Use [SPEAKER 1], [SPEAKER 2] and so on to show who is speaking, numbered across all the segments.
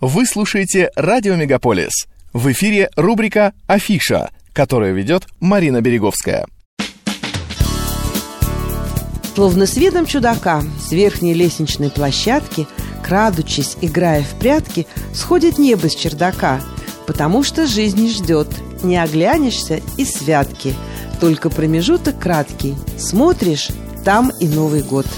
[SPEAKER 1] Вы слушаете «Радио Мегаполис». В эфире рубрика «Афиша», которую ведет Марина Береговская.
[SPEAKER 2] Словно с видом чудака с верхней лестничной площадки, крадучись, играя в прятки, сходит небо с чердака, потому что жизнь ждет, не оглянешься и святки, только промежуток краткий, смотришь, там и Новый год –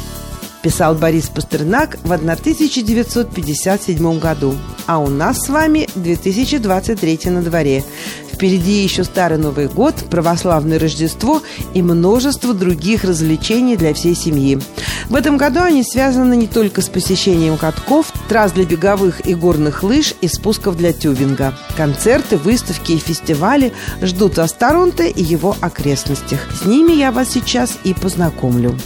[SPEAKER 2] писал Борис Пастернак в 1957 году. А у нас с вами 2023 на дворе. Впереди еще Старый Новый год, православное Рождество и множество других развлечений для всей семьи. В этом году они связаны не только с посещением катков, трасс для беговых и горных лыж и спусков для тюбинга. Концерты, выставки и фестивали ждут вас и его окрестностях. С ними я вас сейчас и познакомлю.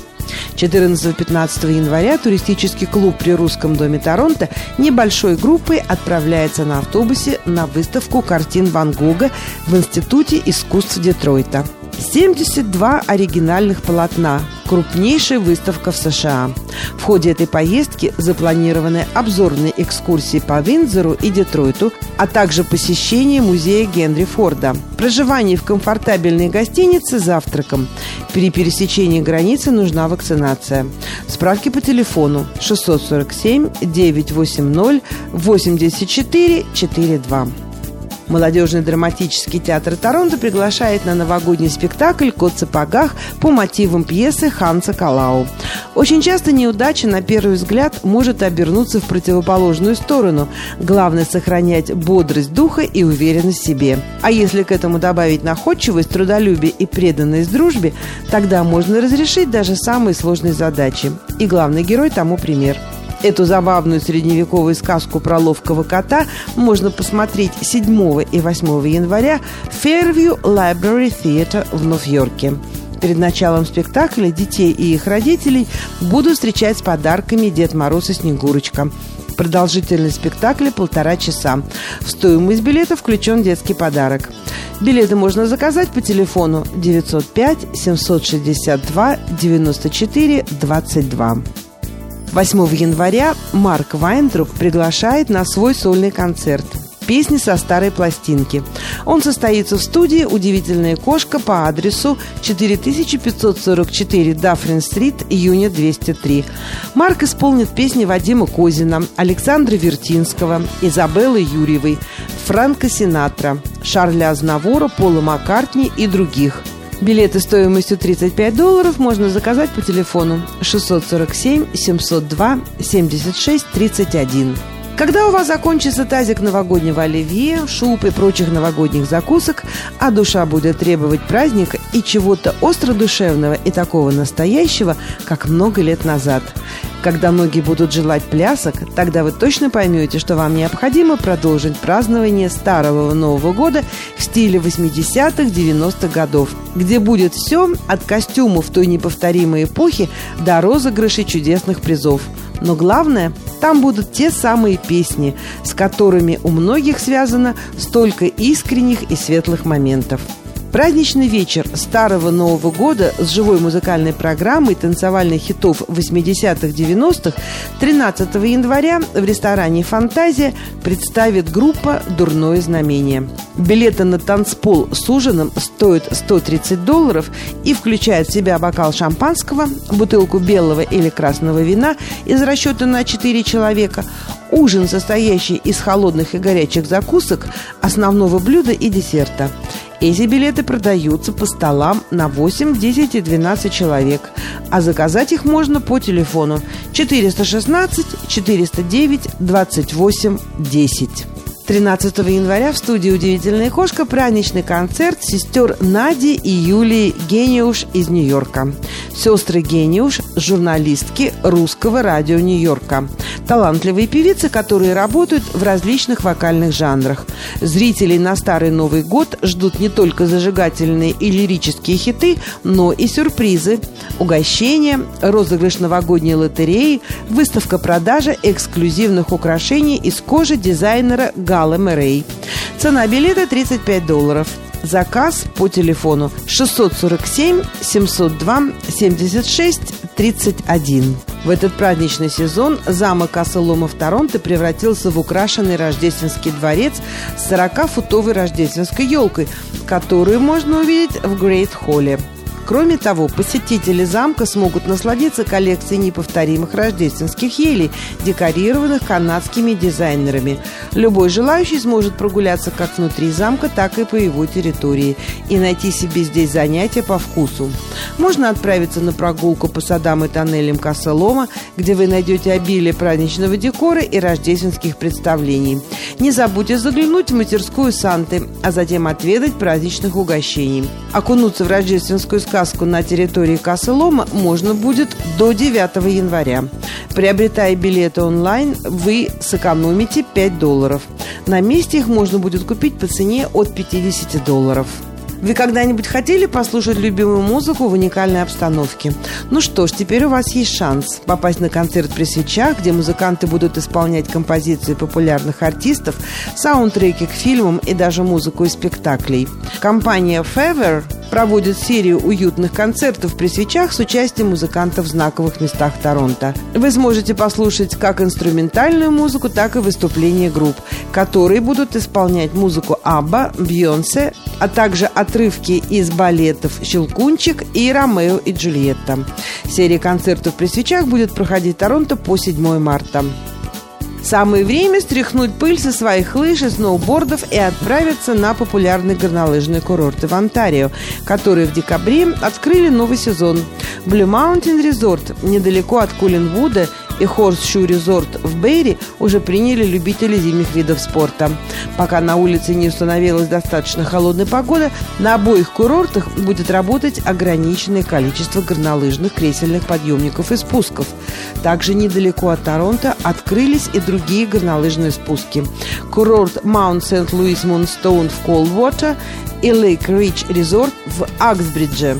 [SPEAKER 2] 14-15 января туристический клуб при Русском доме Торонто небольшой группой отправляется на автобусе на выставку картин Ван Гога в Институте искусств Детройта. 72 оригинальных полотна. Крупнейшая выставка в США. В ходе этой поездки запланированы обзорные экскурсии по Виндзору и Детройту, а также посещение музея Генри Форда. Проживание в комфортабельной гостинице с завтраком. При пересечении границы нужна вакцинация. Справки по телефону 647 980 84 42. Молодежный драматический театр Торонто приглашает на новогодний спектакль «Кот в сапогах» по мотивам пьесы Ханса Калау. Очень часто неудача, на первый взгляд, может обернуться в противоположную сторону. Главное – сохранять бодрость духа и уверенность в себе. А если к этому добавить находчивость, трудолюбие и преданность дружбе, тогда можно разрешить даже самые сложные задачи. И главный герой тому пример – Эту забавную средневековую сказку про ловкого кота можно посмотреть 7 и 8 января в Fairview Library Theatre в Нью-Йорке. Перед началом спектакля детей и их родителей будут встречать с подарками Дед Мороз и Снегурочка. Продолжительность спектакля полтора часа. В стоимость билета включен детский подарок. Билеты можно заказать по телефону 905 762 94 22. 8 января Марк Вайндруп приглашает на свой сольный концерт песни со старой пластинки. Он состоится в студии «Удивительная кошка» по адресу 4544 Даффрин-стрит, июня 203. Марк исполнит песни Вадима Козина, Александра Вертинского, Изабеллы Юрьевой, Франка Синатра, Шарля Азнавора, Пола Маккартни и других – Билеты стоимостью 35 долларов можно заказать по телефону 647 702 76 31. Когда у вас закончится тазик новогоднего оливье, шуб и прочих новогодних закусок, а душа будет требовать праздника и чего-то остро-душевного и такого настоящего, как много лет назад. Когда многие будут желать плясок, тогда вы точно поймете, что вам необходимо продолжить празднование Старого Нового года в стиле 80-х, 90-х годов, где будет все от костюмов той неповторимой эпохи до розыгрышей чудесных призов – но главное, там будут те самые песни, с которыми у многих связано столько искренних и светлых моментов – Праздничный вечер Старого Нового года с живой музыкальной программой танцевальных хитов 80-х, 90-х 13 января в ресторане «Фантазия» представит группа «Дурное знамение». Билеты на танцпол с ужином стоят 130 долларов и включают в себя бокал шампанского, бутылку белого или красного вина из расчета на 4 человека, ужин, состоящий из холодных и горячих закусок, основного блюда и десерта – эти билеты продаются по столам на 8, 10 и 12 человек, а заказать их можно по телефону 416 409 28 10. 13 января в студии «Удивительная кошка» праздничный концерт сестер Нади и Юлии Гениуш из Нью-Йорка. Сестры Гениуш – журналистки русского радио Нью-Йорка. Талантливые певицы, которые работают в различных вокальных жанрах. Зрителей на Старый Новый год ждут не только зажигательные и лирические хиты, но и сюрпризы, угощения, розыгрыш новогодней лотереи, выставка-продажа эксклюзивных украшений из кожи дизайнера Гала Мэрей. Цена билета 35 долларов. Заказ по телефону 647 702 76 31. В этот праздничный сезон замок Асселома в Торонто превратился в украшенный рождественский дворец с 40-футовой рождественской елкой, которую можно увидеть в Грейт-холле. Кроме того, посетители замка смогут насладиться коллекцией неповторимых рождественских елей, декорированных канадскими дизайнерами. Любой желающий сможет прогуляться как внутри замка, так и по его территории и найти себе здесь занятия по вкусу. Можно отправиться на прогулку по садам и тоннелям Касселома, где вы найдете обилие праздничного декора и рождественских представлений. Не забудьте заглянуть в мастерскую Санты, а затем отведать праздничных угощений. Окунуться в рождественскую сказку сказку на территории Касселома можно будет до 9 января. Приобретая билеты онлайн, вы сэкономите 5 долларов. На месте их можно будет купить по цене от 50 долларов. Вы когда-нибудь хотели послушать любимую музыку в уникальной обстановке? Ну что ж, теперь у вас есть шанс попасть на концерт при свечах, где музыканты будут исполнять композиции популярных артистов, саундтреки к фильмам и даже музыку из спектаклей. Компания Fever проводит серию уютных концертов при свечах с участием музыкантов в знаковых местах Торонто. Вы сможете послушать как инструментальную музыку, так и выступления групп, которые будут исполнять музыку Абба, Бьонсе, а также отрывки из балетов «Щелкунчик» и «Ромео и Джульетта». Серия концертов при свечах будет проходить в Торонто по 7 марта. Самое время стряхнуть пыль со своих лыж и сноубордов и отправиться на популярные горнолыжные курорты в Онтарио, которые в декабре открыли новый сезон. Blue Mountain Resort недалеко от Кулинвуда и Хорсшу Резорт в Бейри уже приняли любители зимних видов спорта. Пока на улице не установилась достаточно холодная погода, на обоих курортах будет работать ограниченное количество горнолыжных кресельных подъемников и спусков. Также недалеко от Торонто открылись и другие горнолыжные спуски. Курорт Mount St. Louis Moonstone в Колдвотер и Lakeridge Resort в Аксбридже.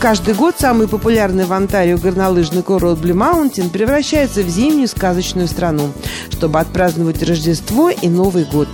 [SPEAKER 2] Каждый год самый популярный в Онтарио горнолыжный курорт Blue Mountain превращается в зимнюю сказочную страну, чтобы отпраздновать Рождество и Новый год.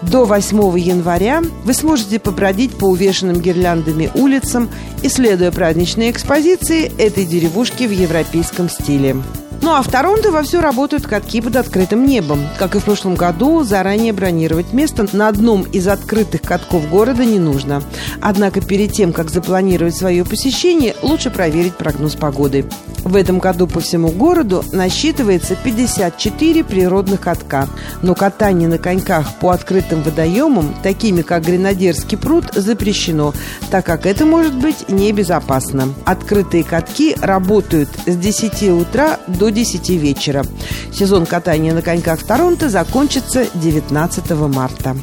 [SPEAKER 2] До 8 января вы сможете побродить по увешанным гирляндами улицам, исследуя праздничные экспозиции этой деревушки в европейском стиле. Ну а в Торонто вовсю работают катки под открытым небом. Как и в прошлом году, заранее бронировать место на одном из открытых катков города не нужно. Однако перед тем, как запланировать свое посещение, лучше проверить прогноз погоды. В этом году по всему городу насчитывается 54 природных катка. Но катание на коньках по открытым водоемам, такими как Гренадерский пруд, запрещено, так как это может быть небезопасно. Открытые катки работают с 10 утра до 10 вечера. Сезон катания на коньках в Торонто закончится 19 марта.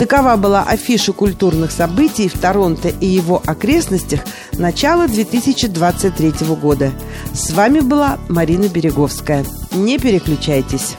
[SPEAKER 2] Такова была афиша культурных событий в Торонто и его окрестностях начала 2023 года. С вами была Марина Береговская. Не переключайтесь.